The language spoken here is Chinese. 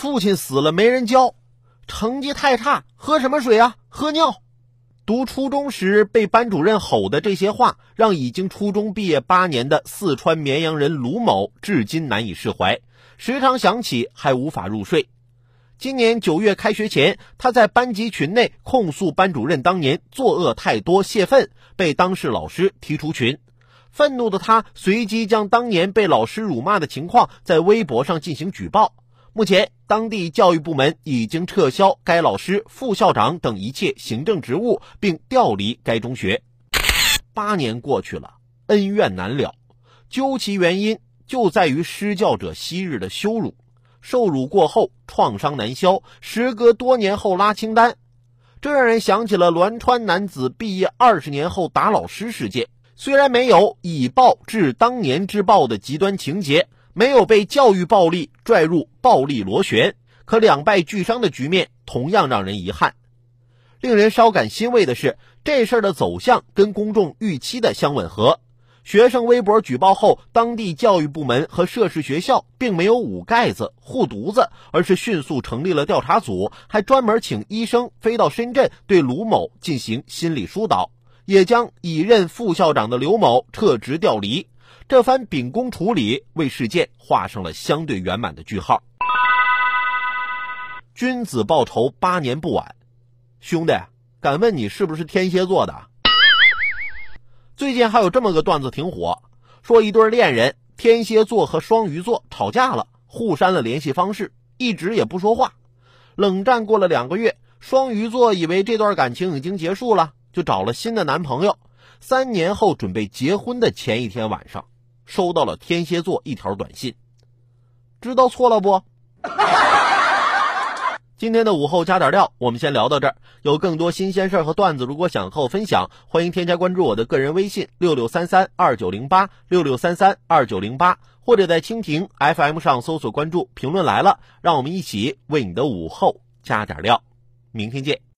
父亲死了没人教，成绩太差，喝什么水啊？喝尿。读初中时被班主任吼的这些话，让已经初中毕业八年的四川绵阳人卢某至今难以释怀，时常想起还无法入睡。今年九月开学前，他在班级群内控诉班主任当年作恶太多，泄愤，被当事老师踢出群。愤怒的他随即将当年被老师辱骂的情况在微博上进行举报。目前，当地教育部门已经撤销该老师、副校长等一切行政职务，并调离该中学。八年过去了，恩怨难了，究其原因，就在于施教者昔日的羞辱。受辱过后，创伤难消，时隔多年后拉清单，这让人想起了栾川男子毕业二十年后打老师事件。虽然没有以暴制当年之暴的极端情节。没有被教育暴力拽入暴力螺旋，可两败俱伤的局面同样让人遗憾。令人稍感欣慰的是，这事儿的走向跟公众预期的相吻合。学生微博举报后，当地教育部门和涉事学校并没有捂盖子护犊子，而是迅速成立了调查组，还专门请医生飞到深圳对卢某进行心理疏导，也将已任副校长的刘某撤职调离。这番秉公处理，为事件画上了相对圆满的句号。君子报仇，八年不晚。兄弟，敢问你是不是天蝎座的？最近还有这么个段子挺火，说一对恋人天蝎座和双鱼座吵架了，互删了联系方式，一直也不说话。冷战过了两个月，双鱼座以为这段感情已经结束了，就找了新的男朋友。三年后准备结婚的前一天晚上。收到了天蝎座一条短信，知道错了不？今天的午后加点料，我们先聊到这儿。有更多新鲜事儿和段子，如果想和我分享，欢迎添加关注我的个人微信六六三三二九零八六六三三二九零八，或者在蜻蜓 FM 上搜索关注“评论来了”，让我们一起为你的午后加点料。明天见。